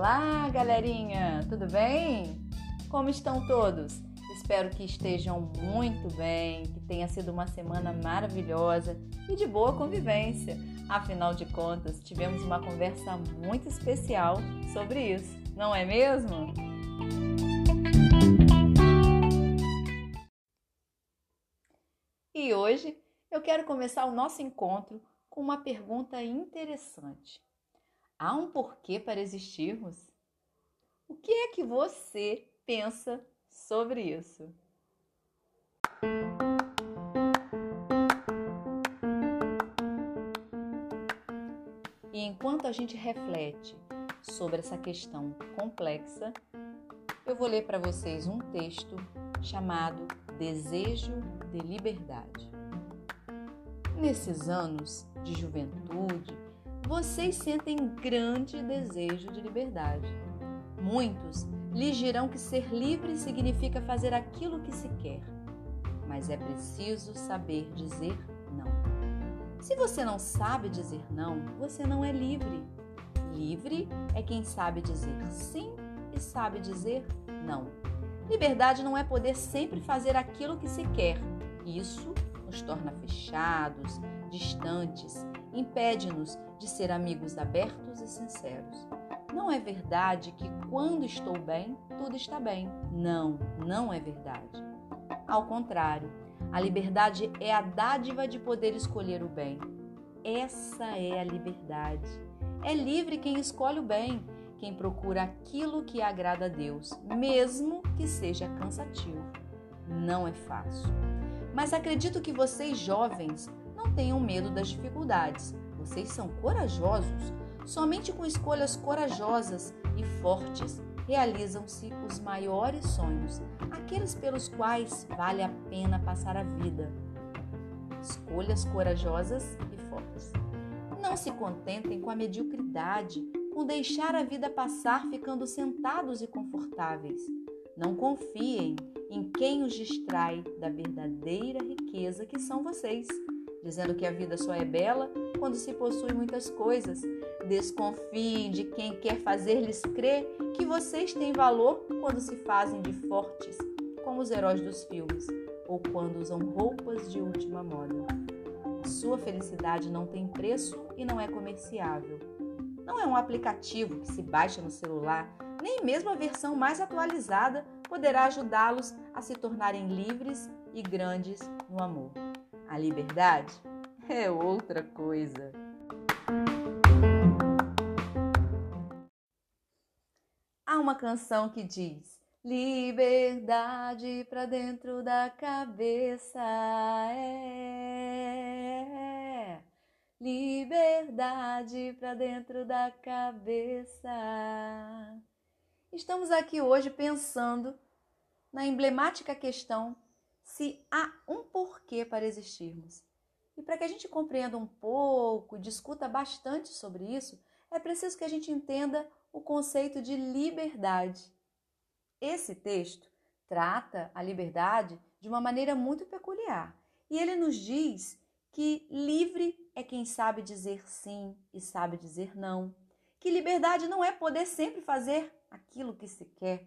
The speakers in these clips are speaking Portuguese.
Olá, galerinha! Tudo bem? Como estão todos? Espero que estejam muito bem, que tenha sido uma semana maravilhosa e de boa convivência. Afinal de contas, tivemos uma conversa muito especial sobre isso, não é mesmo? E hoje eu quero começar o nosso encontro com uma pergunta interessante. Há um porquê para existirmos? O que é que você pensa sobre isso? E enquanto a gente reflete sobre essa questão complexa, eu vou ler para vocês um texto chamado Desejo de Liberdade. Nesses anos de juventude, vocês sentem grande desejo de liberdade. Muitos lhes dirão que ser livre significa fazer aquilo que se quer, mas é preciso saber dizer não. Se você não sabe dizer não, você não é livre. Livre é quem sabe dizer sim e sabe dizer não. Liberdade não é poder sempre fazer aquilo que se quer. Isso nos torna fechados, distantes, impede-nos de ser amigos abertos e sinceros. Não é verdade que quando estou bem, tudo está bem. Não, não é verdade. Ao contrário, a liberdade é a dádiva de poder escolher o bem. Essa é a liberdade. É livre quem escolhe o bem, quem procura aquilo que agrada a Deus, mesmo que seja cansativo. Não é fácil. Mas acredito que vocês jovens não tenham medo das dificuldades. Vocês são corajosos. Somente com escolhas corajosas e fortes realizam-se os maiores sonhos, aqueles pelos quais vale a pena passar a vida. Escolhas corajosas e fortes. Não se contentem com a mediocridade, com deixar a vida passar ficando sentados e confortáveis. Não confiem em quem os distrai da verdadeira riqueza que são vocês dizendo que a vida só é bela quando se possui muitas coisas. Desconfiem de quem quer fazer-lhes crer que vocês têm valor quando se fazem de fortes, como os heróis dos filmes, ou quando usam roupas de última moda. Sua felicidade não tem preço e não é comerciável. Não é um aplicativo que se baixa no celular, nem mesmo a versão mais atualizada poderá ajudá-los a se tornarem livres e grandes no amor. A liberdade é outra coisa. Há uma canção que diz: Liberdade pra dentro da cabeça é liberdade pra dentro da cabeça. Estamos aqui hoje pensando na emblemática questão se há um porquê para existirmos. E para que a gente compreenda um pouco, discuta bastante sobre isso, é preciso que a gente entenda o conceito de liberdade. Esse texto trata a liberdade de uma maneira muito peculiar e ele nos diz que livre é quem sabe dizer sim e sabe dizer não. Que liberdade não é poder sempre fazer aquilo que se quer.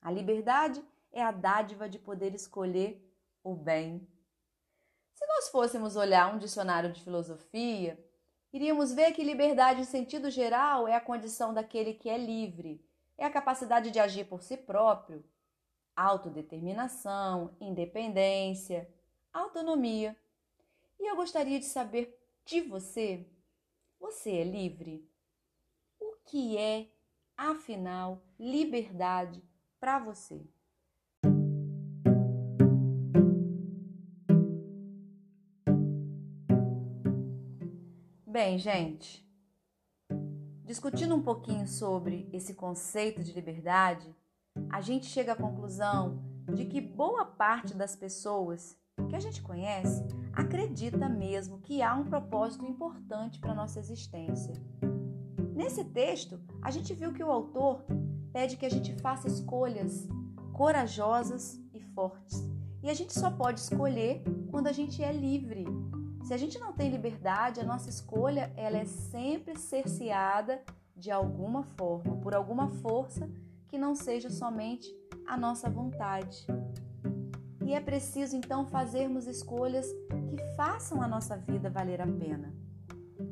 A liberdade é a dádiva de poder escolher o bem. Se nós fôssemos olhar um dicionário de filosofia, iríamos ver que liberdade, em sentido geral, é a condição daquele que é livre, é a capacidade de agir por si próprio, autodeterminação, independência, autonomia. E eu gostaria de saber de você: você é livre? O que é, afinal, liberdade para você? Bem, gente, discutindo um pouquinho sobre esse conceito de liberdade, a gente chega à conclusão de que boa parte das pessoas que a gente conhece acredita mesmo que há um propósito importante para nossa existência. Nesse texto, a gente viu que o autor pede que a gente faça escolhas corajosas e fortes. E a gente só pode escolher quando a gente é livre, se a gente não tem liberdade, a nossa escolha ela é sempre cerceada de alguma forma, por alguma força que não seja somente a nossa vontade. E é preciso então fazermos escolhas que façam a nossa vida valer a pena.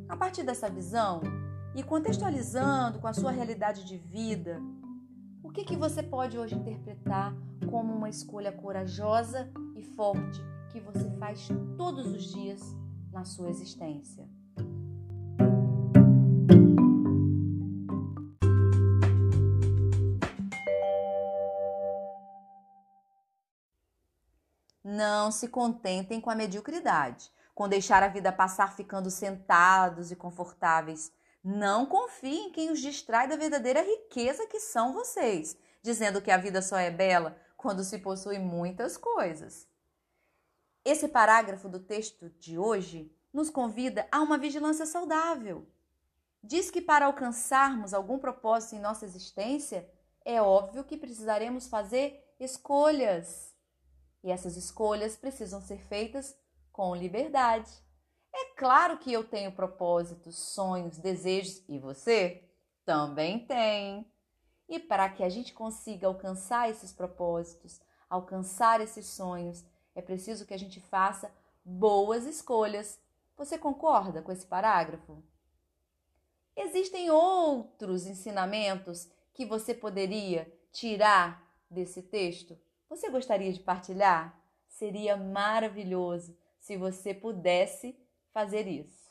A partir dessa visão e contextualizando com a sua realidade de vida, o que, que você pode hoje interpretar como uma escolha corajosa e forte que você faz todos os dias na sua existência? Não se contentem com a mediocridade, com deixar a vida passar ficando sentados e confortáveis. Não confiem em quem os distrai da verdadeira riqueza que são vocês, dizendo que a vida só é bela quando se possui muitas coisas. Esse parágrafo do texto de hoje nos convida a uma vigilância saudável. Diz que para alcançarmos algum propósito em nossa existência, é óbvio que precisaremos fazer escolhas. E essas escolhas precisam ser feitas com liberdade. Claro que eu tenho propósitos, sonhos, desejos e você também tem. E para que a gente consiga alcançar esses propósitos, alcançar esses sonhos, é preciso que a gente faça boas escolhas. Você concorda com esse parágrafo? Existem outros ensinamentos que você poderia tirar desse texto? Você gostaria de partilhar? Seria maravilhoso se você pudesse fazer isso.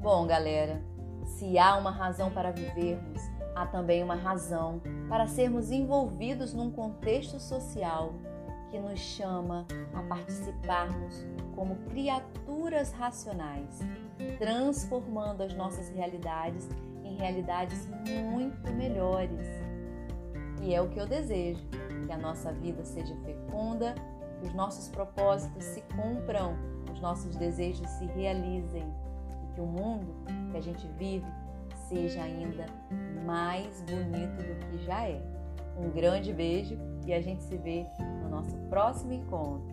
Bom, galera, se há uma razão para vivermos, há também uma razão para sermos envolvidos num contexto social que nos chama a participarmos como criaturas racionais, transformando as nossas realidades em realidades muito melhores. E é o que eu desejo: que a nossa vida seja fecunda, que os nossos propósitos se cumpram, os nossos desejos se realizem e que o mundo que a gente vive seja ainda mais bonito do que já é. Um grande beijo e a gente se vê no nosso próximo encontro.